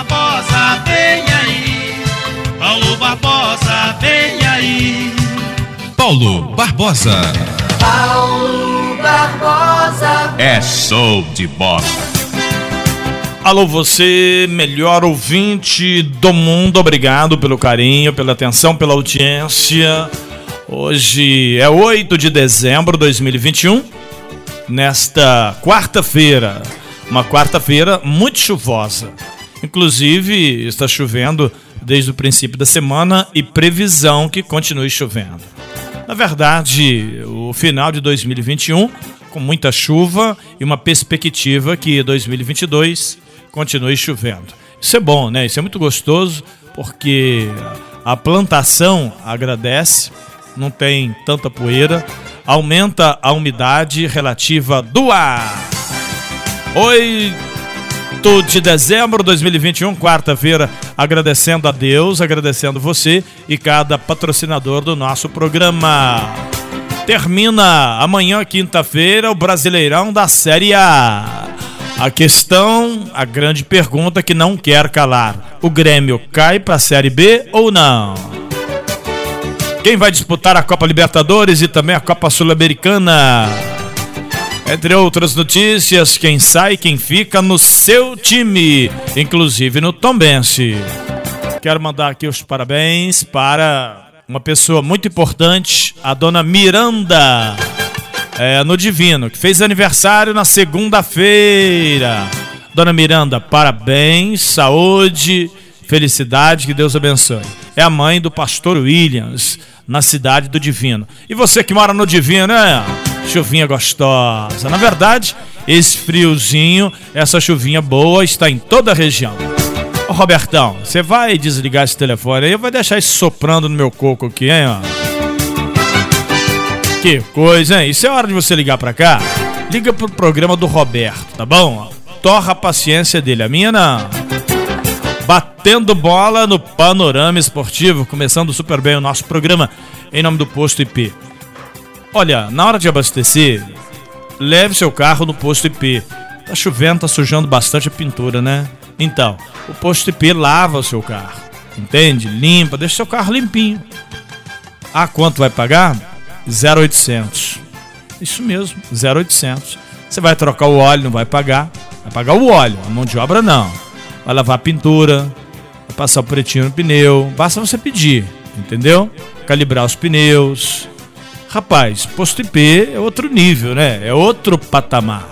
Barbosa, vem aí. Paulo Barbosa, vem aí. Paulo Barbosa. Paulo Barbosa. É show de bola. Alô, você, melhor ouvinte do mundo, obrigado pelo carinho, pela atenção, pela audiência. Hoje é 8 de dezembro de 2021, nesta quarta-feira, uma quarta-feira muito chuvosa. Inclusive, está chovendo desde o princípio da semana e previsão que continue chovendo. Na verdade, o final de 2021 com muita chuva e uma perspectiva que 2022 continue chovendo. Isso é bom, né? Isso é muito gostoso porque a plantação agradece, não tem tanta poeira, aumenta a umidade relativa do ar. 8 de dezembro de 2021, quarta-feira, agradecendo a Deus, agradecendo você e cada patrocinador do nosso programa. Termina amanhã, quinta-feira, o Brasileirão da Série A. A questão, a grande pergunta que não quer calar: o Grêmio cai para a Série B ou não? Quem vai disputar a Copa Libertadores e também a Copa Sul-Americana? Entre outras notícias, quem sai, quem fica no seu time, inclusive no Tombense. Quero mandar aqui os parabéns para uma pessoa muito importante, a dona Miranda é, no Divino, que fez aniversário na segunda-feira. Dona Miranda, parabéns, saúde, felicidade, que Deus abençoe. É a mãe do pastor Williams, na cidade do Divino. E você que mora no Divino, né? Chuvinha gostosa. Na verdade, esse friozinho, essa chuvinha boa está em toda a região. Ô Robertão, você vai desligar esse telefone aí vai deixar isso soprando no meu coco aqui, hein? Ó? Que coisa, hein? Isso é hora de você ligar pra cá. Liga pro programa do Roberto, tá bom? Torra a paciência dele, a minha não. Batendo bola no panorama esportivo, começando super bem o nosso programa em nome do Posto IP. Olha, na hora de abastecer, leve seu carro no Posto IP. Tá chovendo, tá sujando bastante a pintura, né? Então, o Posto IP lava o seu carro, entende? Limpa, deixa seu carro limpinho. Ah, quanto vai pagar? 0800. Isso mesmo, 0800. Você vai trocar o óleo, não vai pagar. Vai pagar o óleo, a mão de obra não. Vai lavar a pintura, vai passar o pretinho no pneu. Basta você pedir, entendeu? Calibrar os pneus. Rapaz, posto IP é outro nível, né? É outro patamar.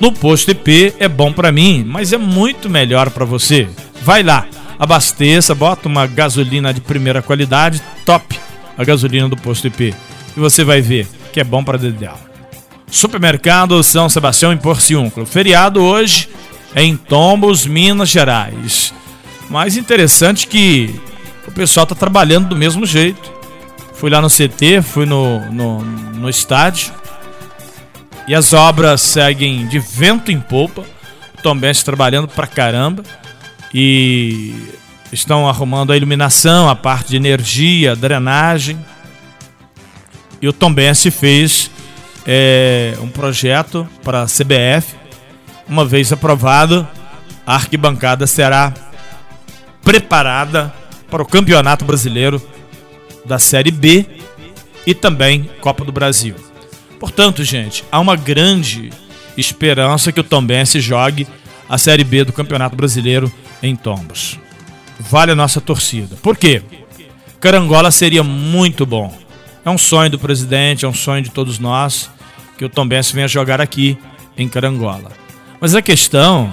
No posto IP é bom para mim, mas é muito melhor para você. Vai lá, abasteça, bota uma gasolina de primeira qualidade, top, a gasolina do posto IP e você vai ver que é bom para Dedéu. Supermercado São Sebastião em Porciúncula. Feriado hoje em Tombos, Minas Gerais. Mais interessante que o pessoal está trabalhando do mesmo jeito. Fui lá no CT, fui no, no, no estádio. E as obras seguem de vento em polpa. O Tom Benz trabalhando pra caramba. E estão arrumando a iluminação, a parte de energia, drenagem. E o Tom Benz fez é, um projeto para a CBF. Uma vez aprovado, a arquibancada será preparada para o Campeonato Brasileiro da Série B e também Copa do Brasil. Portanto, gente, há uma grande esperança que o Tombense jogue a Série B do Campeonato Brasileiro em Tombos. Vale a nossa torcida. Por quê? Carangola seria muito bom. É um sonho do presidente, é um sonho de todos nós que o Tombense venha jogar aqui em Carangola. Mas a questão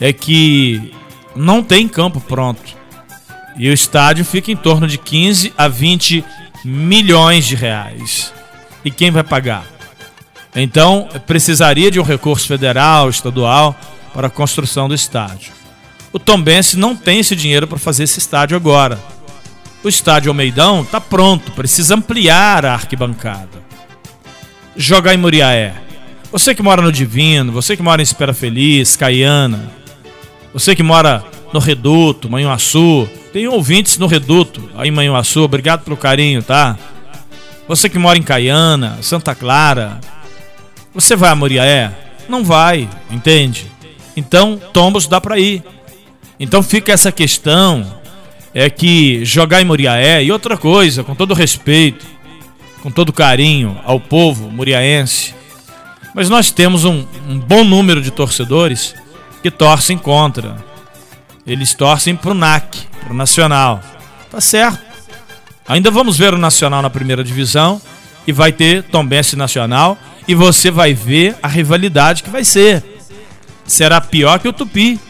é que não tem campo pronto. E o estádio fica em torno de 15 a 20 milhões de reais. E quem vai pagar? Então, precisaria de um recurso federal, estadual, para a construção do estádio. O Tombense não tem esse dinheiro para fazer esse estádio agora. O estádio Almeidão está pronto, precisa ampliar a arquibancada. Jogar em Muriaé. Você que mora no Divino, você que mora em Espera Feliz, Caiana, você que mora no Reduto, Manhuaçu, tem ouvintes no Reduto, aí Manhuaçu, obrigado pelo carinho, tá? Você que mora em Caiana, Santa Clara, você vai a Muriaé? Não vai, entende? Então, Tombos dá para ir. Então fica essa questão é que jogar em Muriaé e outra coisa, com todo respeito, com todo carinho ao povo muriaense, mas nós temos um, um bom número de torcedores que torcem contra. Eles torcem pro NAC, pro Nacional. Tá certo. Ainda vamos ver o Nacional na primeira divisão e vai ter Tombense Nacional e você vai ver a rivalidade que vai ser. Será pior que o Tupi.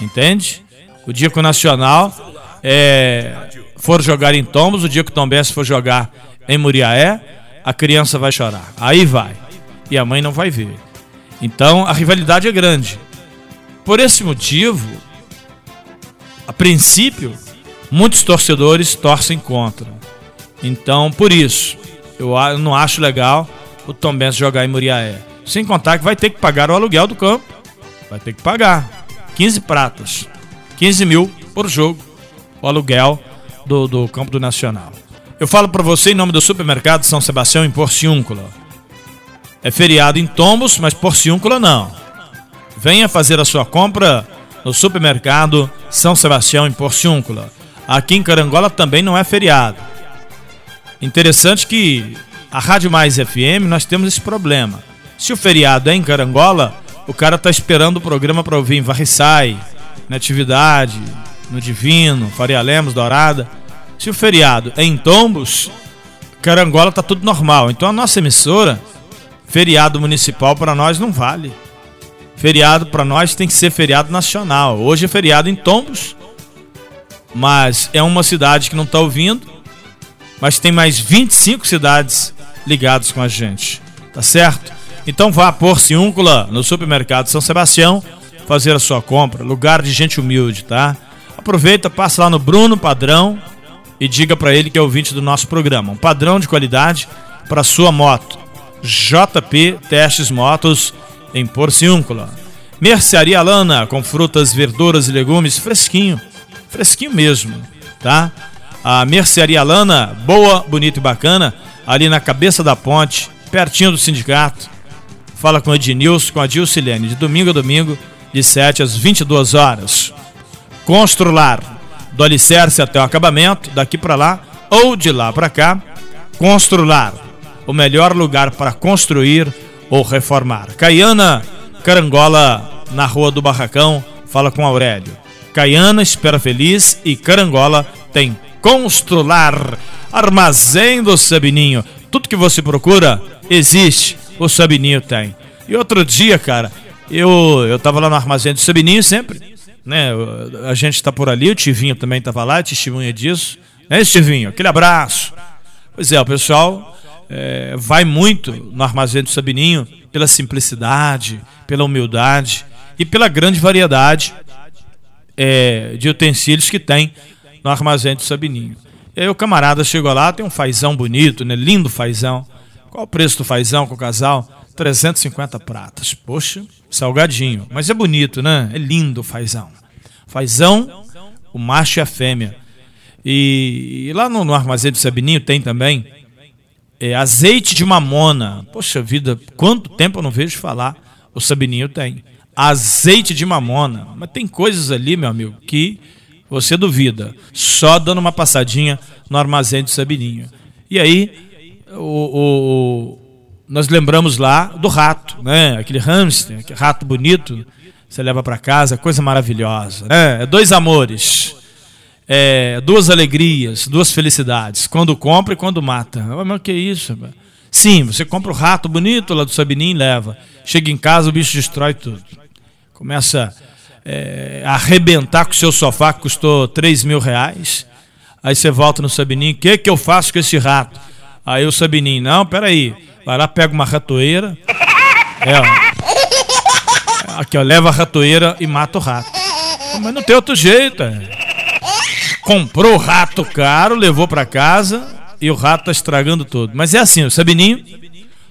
Entende? O dia que o Nacional é, for jogar em Tombos, o dia que o Tombense for jogar em Muriaé, a criança vai chorar. Aí vai. E a mãe não vai ver. Então a rivalidade é grande. Por esse motivo, a princípio, muitos torcedores torcem contra. Então, por isso, eu não acho legal o Tom Benz jogar em Muriaé. Sem contar que vai ter que pagar o aluguel do campo. Vai ter que pagar. 15 pratas. 15 mil por jogo. O aluguel do, do campo do Nacional. Eu falo para você em nome do supermercado São Sebastião em Porciúncula. É feriado em Tombos, mas Porciúncula não. Venha fazer a sua compra no supermercado São Sebastião em Porciúncula. Aqui em Carangola também não é feriado. Interessante que a Rádio Mais FM nós temos esse problema. Se o feriado é em Carangola, o cara tá esperando o programa para ouvir em Varriçai, na Atividade, no Divino, Faria Lemos, Dourada. Se o feriado é em Tombos, Carangola tá tudo normal. Então a nossa emissora, feriado municipal para nós não vale. Feriado para nós tem que ser feriado nacional. Hoje é feriado em Tombos, mas é uma cidade que não está ouvindo, mas tem mais 25 cidades ligadas com a gente. Tá certo? Então vá a Porciúncula, no supermercado São Sebastião, fazer a sua compra. Lugar de gente humilde, tá? Aproveita, passa lá no Bruno Padrão e diga para ele que é ouvinte do nosso programa. Um padrão de qualidade para sua moto. JP Testes Motos em Porciúncula. Mercearia Lana, com frutas, verduras e legumes fresquinho. Fresquinho mesmo, tá? A Mercearia Lana, boa, bonita e bacana, ali na cabeça da ponte, pertinho do sindicato. Fala com a Ednilson, com a Dilcilene, de domingo a domingo, de 7 às 22 horas. Constrular, do alicerce até o acabamento, daqui para lá ou de lá para cá. Constrular, o melhor lugar para construir ou reformar. Caiana Carangola, na Rua do Barracão, fala com Aurélio. Caiana, Espera Feliz e Carangola tem Constrular, Armazém do Sabininho. Tudo que você procura existe, o Sabininho tem. E outro dia, cara, eu, eu tava lá no Armazém do Sabininho sempre, né? A gente está por ali, o Tivinho também estava lá, testemunha disso. Né, Tivinho? Aquele abraço. Pois é, o pessoal é, vai muito no Armazém do Sabininho pela simplicidade, pela humildade e pela grande variedade é, de utensílios que tem no Armazém do Sabininho. E aí o camarada chegou lá, tem um fazão bonito, né? Lindo fazão. Qual o preço do fazão com o casal? 350 pratas. Poxa, salgadinho. Mas é bonito, né? É lindo o fazão. Fazão, o macho e a fêmea. E, e lá no, no Armazém do Sabininho tem também é, azeite de mamona. Poxa vida, quanto tempo eu não vejo falar? O Sabininho tem. Azeite de mamona. Mas tem coisas ali, meu amigo, que você duvida. Só dando uma passadinha no armazém do Sabininho. E aí, o, o, nós lembramos lá do rato, né? Aquele hamster, aquele rato bonito. Você leva para casa, coisa maravilhosa. Né? É dois amores é, duas alegrias, duas felicidades. Quando compra e quando mata. Mas que isso? Sim, você compra o rato bonito lá do Sabinim e leva. Chega em casa, o bicho destrói tudo. Começa é, a arrebentar com o seu sofá que custou 3 mil reais. Aí você volta no Sabinim, o que, que eu faço com esse rato? Aí o Sabinim, não, peraí. Vai lá, pega uma ratoeira. É, ó. Aqui, ó, leva a ratoeira e mata o rato. Mas não tem outro jeito, é comprou o rato caro, levou para casa e o rato tá estragando tudo. Mas é assim, o Sabininho,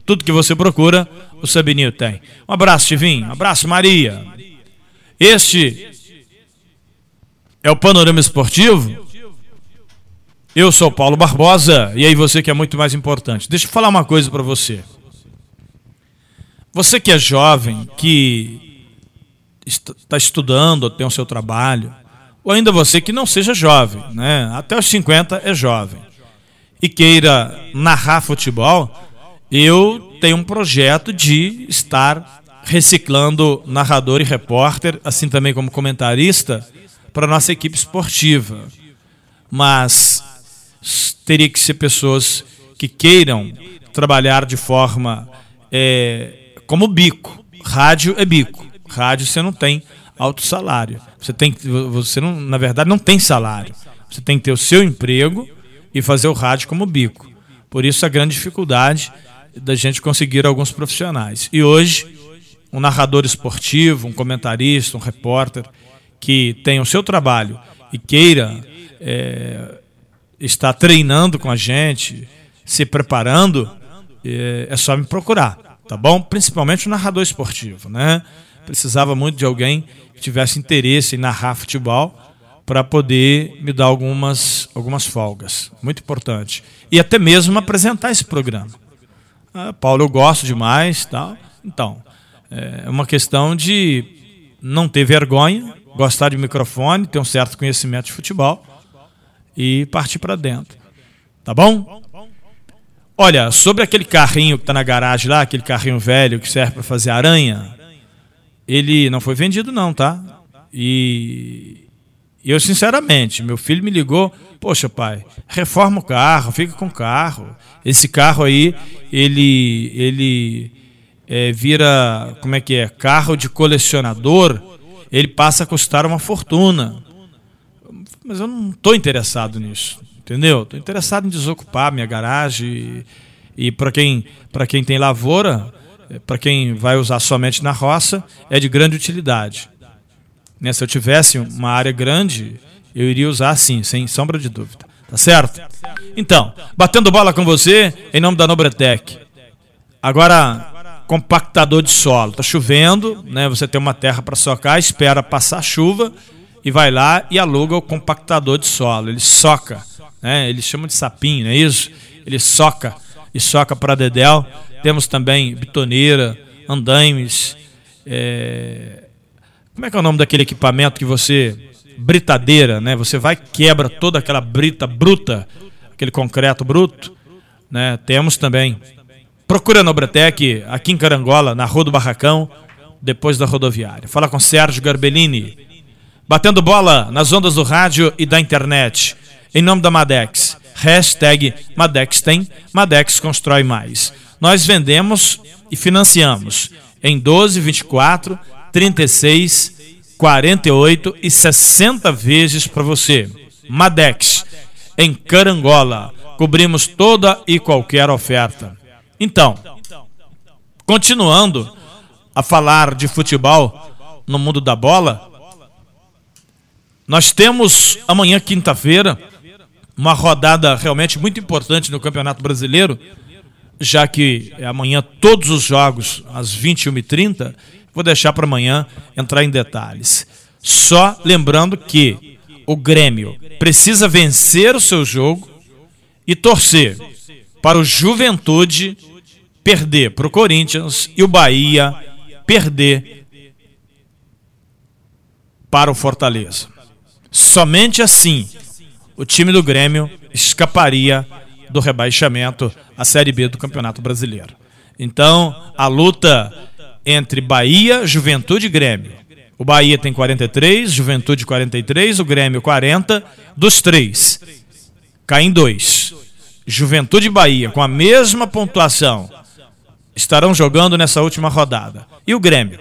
tudo que você procura, o Sabininho tem. Um abraço, Tivinho. Um abraço, Maria. Este é o Panorama Esportivo. Eu sou Paulo Barbosa e aí você que é muito mais importante. Deixa eu falar uma coisa para você. Você que é jovem, que está estudando ou tem o seu trabalho, ou ainda você que não seja jovem, né? até os 50 é jovem, e queira narrar futebol, eu tenho um projeto de estar reciclando narrador e repórter, assim também como comentarista, para nossa equipe esportiva. Mas teria que ser pessoas que queiram trabalhar de forma é, como bico. Rádio é bico. Rádio você não tem alto salário. Você tem você não, na verdade não tem salário. Você tem que ter o seu emprego e fazer o rádio como bico. Por isso a grande dificuldade da gente conseguir alguns profissionais. E hoje, um narrador esportivo, um comentarista, um repórter que tem o seu trabalho e queira é, estar treinando com a gente, se preparando, é, é só me procurar, tá bom? Principalmente o narrador esportivo, né? Precisava muito de alguém que tivesse interesse em narrar futebol para poder me dar algumas, algumas folgas. Muito importante. E até mesmo apresentar esse programa. Ah, Paulo, eu gosto demais. Tal. Então, é uma questão de não ter vergonha, gostar de microfone, ter um certo conhecimento de futebol e partir para dentro. Tá bom? Olha, sobre aquele carrinho que está na garagem lá, aquele carrinho velho que serve para fazer aranha, ele não foi vendido não, tá? E eu sinceramente, meu filho me ligou, poxa pai, reforma o carro, fica com o carro. Esse carro aí, ele ele é, vira, como é que é, carro de colecionador, ele passa a custar uma fortuna. Mas eu não estou interessado nisso, entendeu? Estou interessado em desocupar minha garagem e, e para quem quem tem lavoura, para quem vai usar somente na roça, é de grande utilidade. Né? Se eu tivesse uma área grande, eu iria usar sim, sem sombra de dúvida. Tá certo? Então, batendo bola com você, em nome da Nobretec. Agora, compactador de solo. Tá chovendo, né? Você tem uma terra para socar, espera passar a chuva e vai lá e aluga o compactador de solo. Ele soca, né? Eles chamam de sapinho, não é isso? Ele soca e soca para dedéu. Temos também bitoneira, andaimes, é, como é que é o nome daquele equipamento que você. Britadeira, né? Você vai quebra toda aquela brita bruta, aquele concreto bruto. Né? Temos também. Procura no Bretec, aqui em Carangola, na Rua do Barracão, depois da rodoviária. Fala com Sérgio Garbellini. Batendo bola nas ondas do rádio e da internet. Em nome da Madex. Hashtag Madex tem, Madex constrói mais. Nós vendemos e financiamos em 12, 24, 36, 48 e 60 vezes para você. Madex, em Carangola. Cobrimos toda e qualquer oferta. Então, continuando a falar de futebol no mundo da bola, nós temos amanhã, quinta-feira, uma rodada realmente muito importante no Campeonato Brasileiro, já que é amanhã todos os jogos às 21h30 Vou deixar para amanhã entrar em detalhes. Só lembrando que o Grêmio precisa vencer o seu jogo e torcer para o Juventude perder para o Corinthians e o Bahia perder para o Fortaleza. Somente assim o time do Grêmio escaparia do rebaixamento à Série B do Campeonato Brasileiro. Então, a luta entre Bahia, Juventude e Grêmio. O Bahia tem 43, Juventude 43, o Grêmio 40, dos três. Caem dois. Juventude e Bahia, com a mesma pontuação, estarão jogando nessa última rodada. E o Grêmio,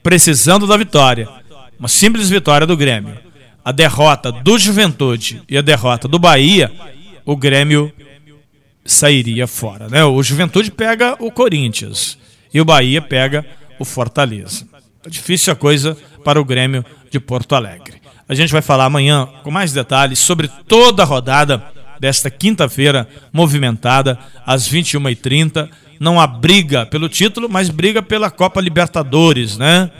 precisando da vitória. Uma simples vitória do Grêmio. A derrota do Juventude e a derrota do Bahia, o Grêmio sairia fora. Né? O Juventude pega o Corinthians e o Bahia pega o Fortaleza. É difícil a coisa para o Grêmio de Porto Alegre. A gente vai falar amanhã com mais detalhes sobre toda a rodada desta quinta-feira movimentada às 21h30. Não há briga pelo título, mas briga pela Copa Libertadores, né?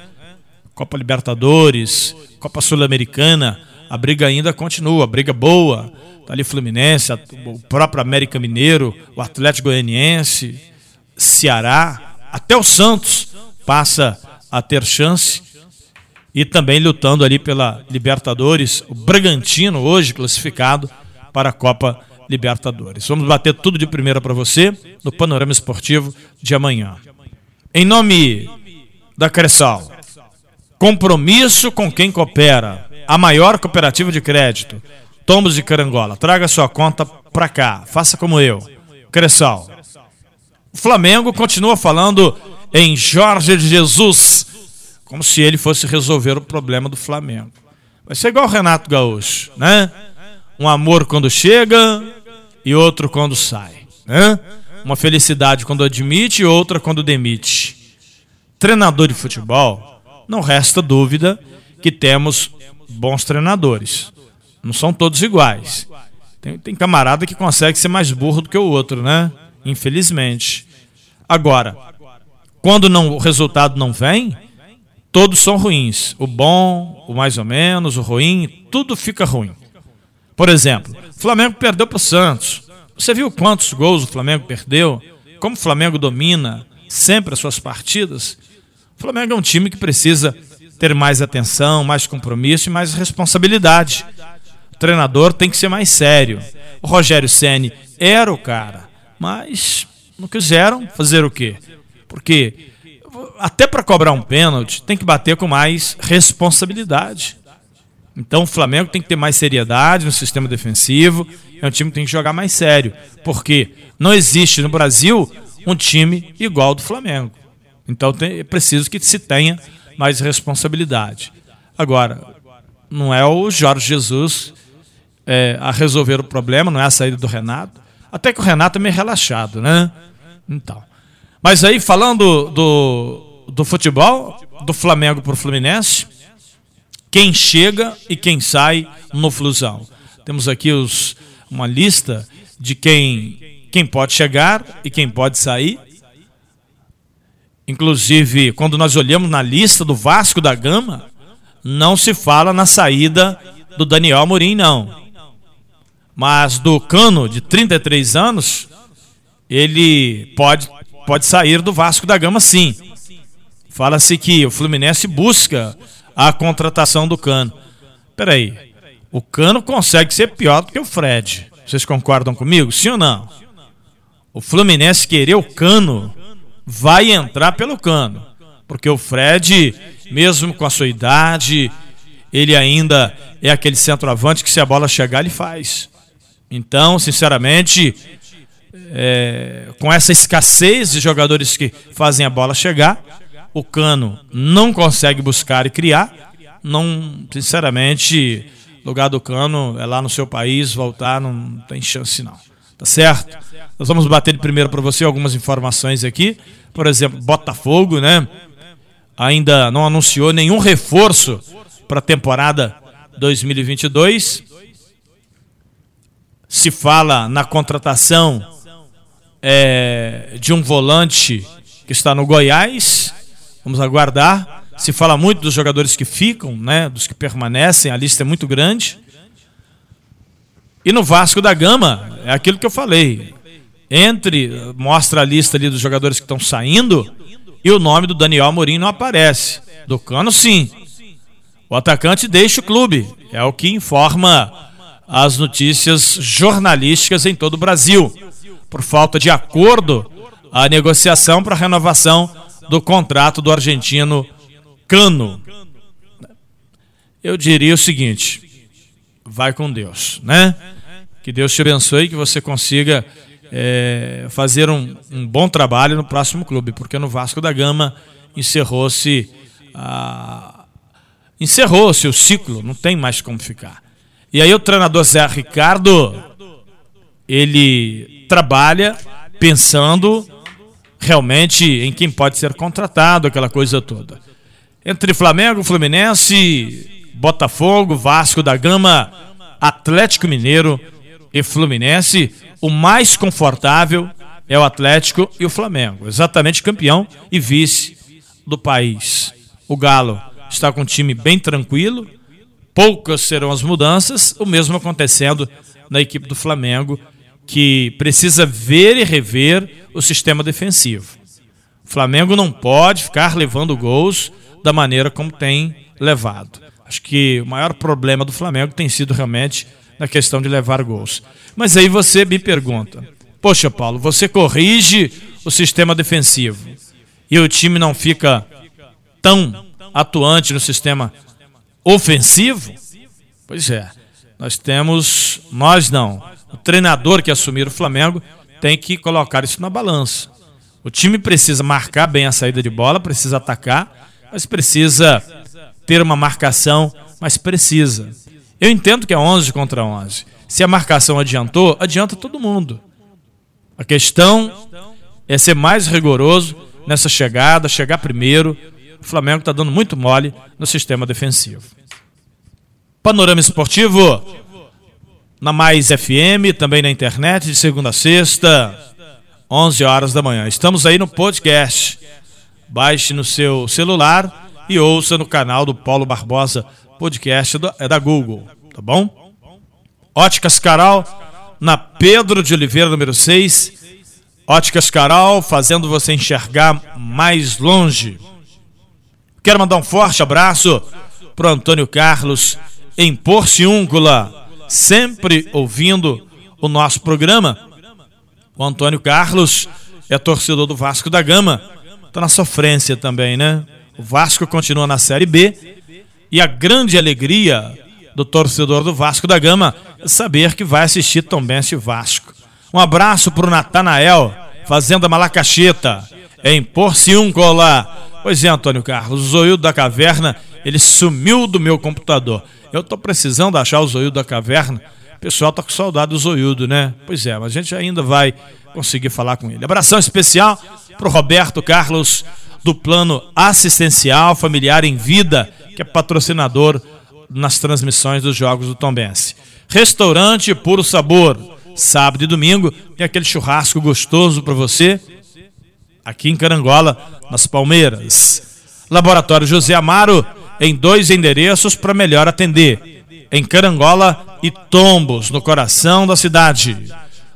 Copa Libertadores, Copa Sul-Americana, a briga ainda continua, a briga boa. Tá ali Fluminense, o próprio América Mineiro, o Atlético Goianiense, Ceará, até o Santos passa a ter chance e também lutando ali pela Libertadores, o Bragantino hoje classificado para a Copa Libertadores. Vamos bater tudo de primeira para você no Panorama Esportivo de amanhã. Em nome da Cressal, compromisso com quem coopera, a maior cooperativa de crédito, Tombos de Carangola. Traga sua conta para cá, faça como eu. Cressal. O Flamengo continua falando em Jorge Jesus como se ele fosse resolver o problema do Flamengo. Vai ser igual o Renato Gaúcho, né? Um amor quando chega e outro quando sai, né? Uma felicidade quando admite e outra quando demite. Treinador de futebol, não resta dúvida que temos bons treinadores. Não são todos iguais. Tem, tem camarada que consegue ser mais burro do que o outro, né? Infelizmente. Agora, quando não, o resultado não vem, todos são ruins. O bom, o mais ou menos, o ruim, tudo fica ruim. Por exemplo, o Flamengo perdeu para o Santos. Você viu quantos gols o Flamengo perdeu? Como o Flamengo domina sempre as suas partidas? O Flamengo é um time que precisa ter mais atenção, mais compromisso e mais responsabilidade. O treinador tem que ser mais sério. O Rogério Ceni era o cara, mas não quiseram fazer o quê? Porque até para cobrar um pênalti, tem que bater com mais responsabilidade. Então o Flamengo tem que ter mais seriedade no sistema defensivo. É um time que tem que jogar mais sério. Porque não existe no Brasil um time igual ao do Flamengo. Então tem, é preciso que se tenha mais responsabilidade. Agora, não é o Jorge Jesus é, a resolver o problema, não é a saída do Renato. Até que o Renato é meio relaxado, né? Então. Mas aí, falando do, do futebol, do Flamengo para o Fluminense, quem chega e quem sai no Flusão. Temos aqui os, uma lista de quem, quem pode chegar e quem pode sair. Inclusive, quando nós olhamos na lista do Vasco da Gama, não se fala na saída do Daniel Amorim, não. Mas do Cano, de 33 anos, ele pode pode sair do Vasco da Gama sim. Fala-se que o Fluminense busca a contratação do Cano. Peraí, o Cano consegue ser pior do que o Fred. Vocês concordam comigo? Sim ou não? O Fluminense querer o Cano vai entrar pelo Cano. Porque o Fred, mesmo com a sua idade, ele ainda é aquele centroavante que se a bola chegar, ele faz. Então, sinceramente, é, com essa escassez de jogadores que fazem a bola chegar, o Cano não consegue buscar e criar. Não, sinceramente, lugar do Cano é lá no seu país, voltar não tem chance não. Tá certo? Nós vamos bater primeiro para você algumas informações aqui. Por exemplo, Botafogo, né? Ainda não anunciou nenhum reforço para a temporada 2022. Se fala na contratação é, de um volante que está no Goiás. Vamos aguardar. Se fala muito dos jogadores que ficam, né, dos que permanecem, a lista é muito grande. E no Vasco da Gama, é aquilo que eu falei. Entre, mostra a lista ali dos jogadores que estão saindo e o nome do Daniel Amorim não aparece. Do Cano, sim. O atacante deixa o clube. É o que informa as notícias jornalísticas em todo o Brasil por falta de acordo, a negociação para renovação do contrato do argentino Cano. Eu diria o seguinte: vai com Deus, né? Que Deus te abençoe e que você consiga é, fazer um, um, bom trabalho no próximo clube, porque no Vasco da Gama encerrou-se encerrou-se o ciclo, não tem mais como ficar. E aí o treinador Zé Ricardo, ele trabalha pensando realmente em quem pode ser contratado, aquela coisa toda. Entre Flamengo, Fluminense, Botafogo, Vasco da Gama, Atlético Mineiro e Fluminense, o mais confortável é o Atlético e o Flamengo, exatamente campeão e vice do país. O Galo está com um time bem tranquilo, poucas serão as mudanças, o mesmo acontecendo na equipe do Flamengo que precisa ver e rever o sistema defensivo. O Flamengo não pode ficar levando gols da maneira como tem levado. Acho que o maior problema do Flamengo tem sido realmente na questão de levar gols. Mas aí você me pergunta: Poxa, Paulo, você corrige o sistema defensivo e o time não fica tão atuante no sistema ofensivo? Pois é. Nós temos, nós não, o treinador que assumir o Flamengo tem que colocar isso na balança. O time precisa marcar bem a saída de bola, precisa atacar, mas precisa ter uma marcação mais precisa. Eu entendo que é 11 contra 11. Se a marcação adiantou, adianta todo mundo. A questão é ser mais rigoroso nessa chegada, chegar primeiro. O Flamengo está dando muito mole no sistema defensivo. Panorama Esportivo na Mais FM, também na internet, de segunda a sexta, 11 horas da manhã. Estamos aí no podcast. Baixe no seu celular e ouça no canal do Paulo Barbosa Podcast é da Google, tá bom? Óticas Caral, na Pedro de Oliveira, número 6. Óticas Caral, fazendo você enxergar mais longe. Quero mandar um forte abraço pro Antônio Carlos em Porciúncula, sempre ouvindo o nosso programa. O Antônio Carlos é torcedor do Vasco da Gama, tá na sofrência também, né? O Vasco continua na Série B e a grande alegria do torcedor do Vasco da Gama é saber que vai assistir Tombense Vasco. Um abraço para o Natanael, Fazenda Malacacheta, em Porciúncula. Pois é, Antônio Carlos, o zoiudo da caverna, ele sumiu do meu computador. Eu estou precisando achar o zoiudo da caverna. O pessoal está com saudade do zoiudo, né? Pois é, mas a gente ainda vai conseguir falar com ele. Abração especial para o Roberto Carlos, do plano assistencial familiar em vida, que é patrocinador nas transmissões dos jogos do Tombense. Restaurante Puro Sabor, sábado e domingo, tem aquele churrasco gostoso para você, aqui em Carangola, nas Palmeiras. Laboratório José Amaro, em dois endereços para melhor atender, em Carangola e Tombos, no coração da cidade.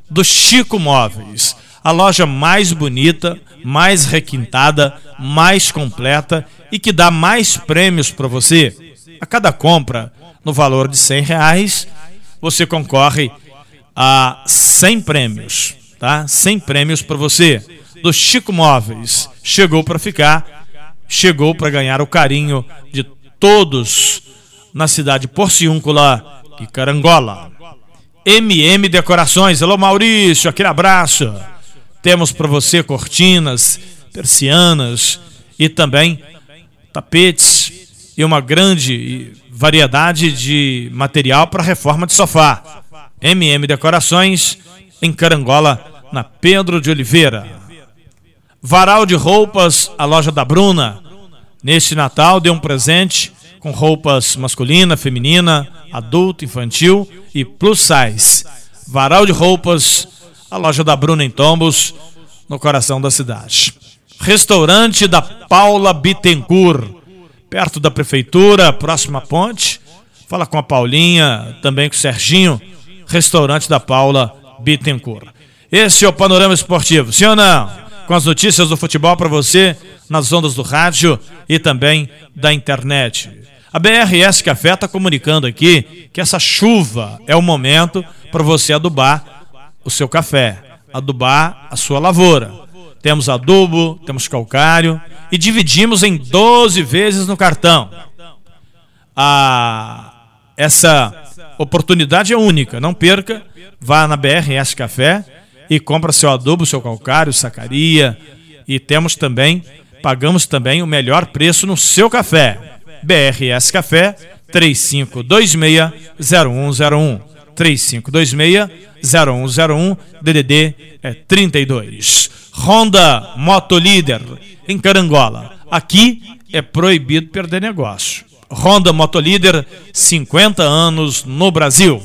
Do Chico Móveis, a loja mais bonita, mais requintada, mais completa e que dá mais prêmios para você. A cada compra no valor de 100 reais, você concorre a 100 prêmios, tá? 100 prêmios para você. Do Chico Móveis, chegou para ficar, chegou para ganhar o carinho de todos na cidade Porciúncula e Carangola. MM Decorações, alô Maurício, aquele abraço. Temos para você cortinas, persianas e também tapetes e uma grande variedade de material para reforma de sofá. MM Decorações em Carangola, na Pedro de Oliveira. Varal de roupas, a loja da Bruna. Neste Natal dê um presente com roupas masculina, feminina, adulto, infantil e plus size. Varal de roupas, a loja da Bruna em Tombos, no coração da cidade. Restaurante da Paula Bittencourt, perto da prefeitura, próxima ponte. Fala com a Paulinha, também com o Serginho. Restaurante da Paula Bittencourt. Esse é o Panorama Esportivo, sim ou não? Com as notícias do futebol para você nas ondas do rádio e também da internet. A BRS Café está comunicando aqui que essa chuva é o momento para você adubar o seu café, adubar a sua lavoura. Temos adubo, temos calcário e dividimos em 12 vezes no cartão. A, essa oportunidade é única, não perca. Vá na BRS Café e compra seu adubo, seu calcário, sacaria. E temos também, pagamos também o melhor preço no seu café. BRS Café 3526-0101. 3526-0101, DDD é 32. Honda Moto Líder, em Carangola. Aqui é proibido perder negócio. Honda Moto Líder, 50 anos no Brasil.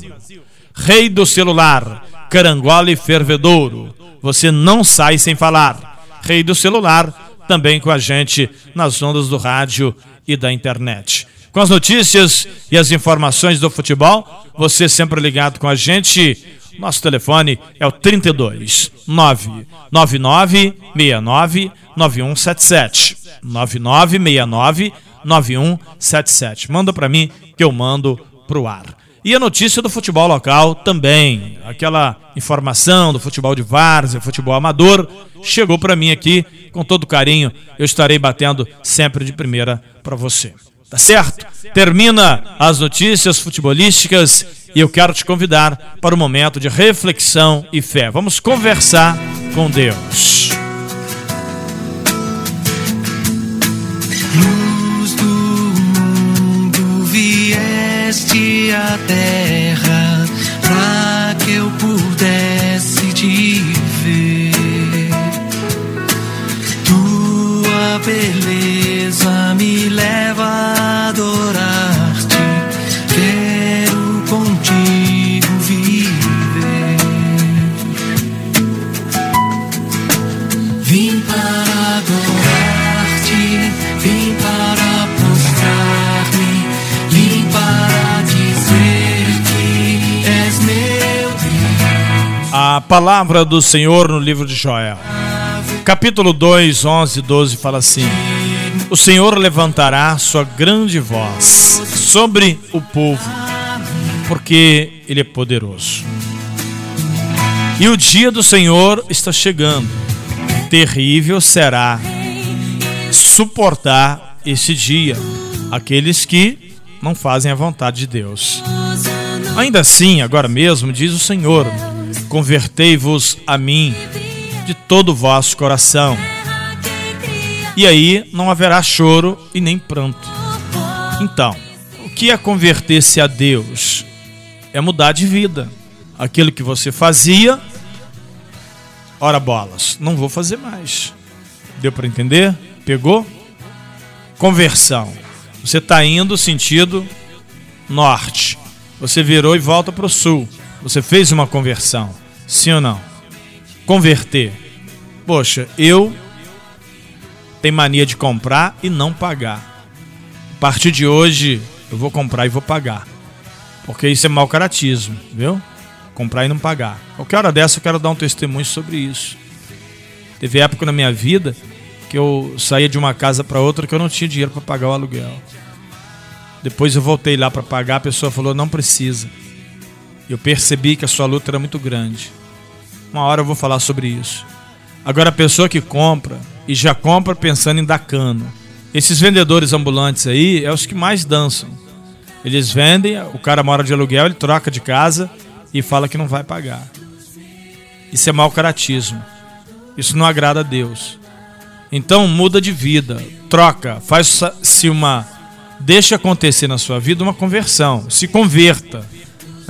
Rei do celular, Carangola e Fervedouro. Você não sai sem falar. Rei do celular, também com a gente nas ondas do rádio e da internet. Com as notícias e as informações do futebol, você sempre ligado com a gente. Nosso telefone é o 32 999 69 9177. 9969 9177. Manda para mim que eu mando pro ar. E a notícia do futebol local também, aquela informação do futebol de várzea, futebol amador, chegou para mim aqui com todo carinho. Eu estarei batendo sempre de primeira para você. Tá certo? Termina as notícias futebolísticas e eu quero te convidar para um momento de reflexão e fé. Vamos conversar com Deus. Luz do mundo vieste à terra para que eu pudesse te ver. Tua beleza palavra do Senhor no livro de Joel. Capítulo 2, 11 e 12 fala assim: O Senhor levantará sua grande voz sobre o povo, porque Ele é poderoso. E o dia do Senhor está chegando. Terrível será suportar esse dia aqueles que não fazem a vontade de Deus. Ainda assim, agora mesmo, diz o Senhor: convertei-vos a mim de todo o vosso coração. E aí não haverá choro e nem pranto. Então, o que é converter-se a Deus? É mudar de vida. Aquilo que você fazia, ora bolas, não vou fazer mais. Deu para entender? Pegou? Conversão. Você está indo sentido norte. Você virou e volta para o sul. Você fez uma conversão. Sim ou não? Converter. Poxa, eu tenho mania de comprar e não pagar. A partir de hoje, eu vou comprar e vou pagar. Porque isso é mau caratismo, viu? Comprar e não pagar. Qualquer hora dessa eu quero dar um testemunho sobre isso. Teve época na minha vida que eu saía de uma casa para outra que eu não tinha dinheiro para pagar o aluguel. Depois eu voltei lá para pagar, a pessoa falou: "Não precisa". Eu percebi que a sua luta era muito grande. Uma hora eu vou falar sobre isso. Agora a pessoa que compra e já compra pensando em dar cano. Esses vendedores ambulantes aí é os que mais dançam. Eles vendem, o cara mora de aluguel, ele troca de casa e fala que não vai pagar. Isso é mau caratismo. Isso não agrada a Deus. Então muda de vida, troca, faz-se uma deixa acontecer na sua vida uma conversão, se converta.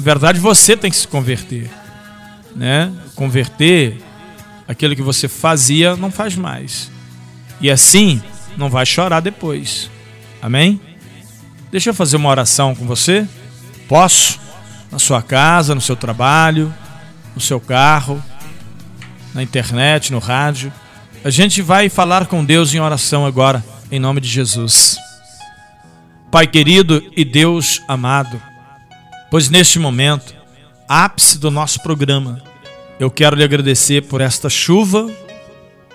Na verdade, você tem que se converter, né? Converter aquilo que você fazia não faz mais. E assim não vai chorar depois. Amém? Deixa eu fazer uma oração com você. Posso? Na sua casa, no seu trabalho, no seu carro, na internet, no rádio. A gente vai falar com Deus em oração agora, em nome de Jesus. Pai querido e Deus amado, pois neste momento, ápice do nosso programa, eu quero lhe agradecer por esta chuva,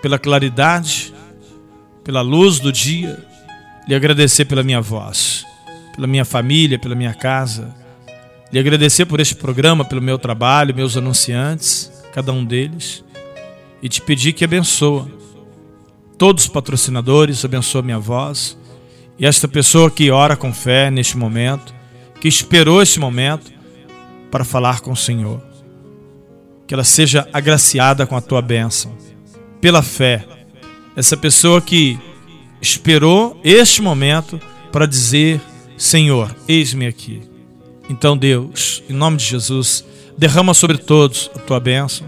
pela claridade, pela luz do dia, lhe agradecer pela minha voz, pela minha família, pela minha casa, lhe agradecer por este programa, pelo meu trabalho, meus anunciantes, cada um deles, e te pedir que abençoa todos os patrocinadores, abençoa minha voz e esta pessoa que ora com fé neste momento, que esperou este momento para falar com o Senhor. Que ela seja agraciada com a tua bênção, pela fé. Essa pessoa que esperou este momento para dizer: Senhor, eis-me aqui. Então, Deus, em nome de Jesus, derrama sobre todos a tua bênção.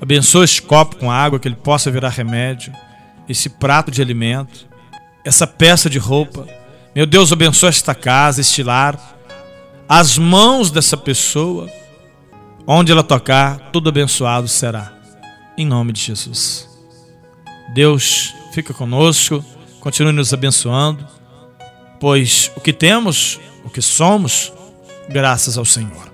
Abençoa este copo com água, que ele possa virar remédio, esse prato de alimento, essa peça de roupa. Meu Deus, abençoa esta casa, este lar, as mãos dessa pessoa, onde ela tocar, tudo abençoado será. Em nome de Jesus. Deus, fica conosco, continue nos abençoando, pois o que temos, o que somos, graças ao Senhor.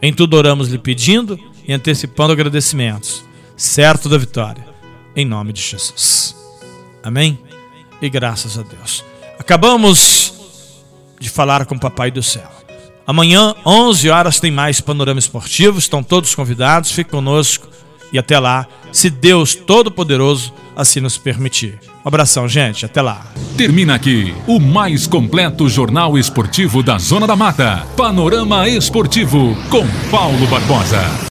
Em tudo oramos lhe pedindo e antecipando agradecimentos, certo da vitória, em nome de Jesus. Amém? E graças a Deus. Acabamos de falar com o Papai do Céu. Amanhã, 11 horas, tem mais Panorama Esportivo. Estão todos convidados. Fique conosco. E até lá, se Deus Todo-Poderoso assim nos permitir. Um abração, gente. Até lá. Termina aqui o mais completo jornal esportivo da Zona da Mata. Panorama Esportivo com Paulo Barbosa.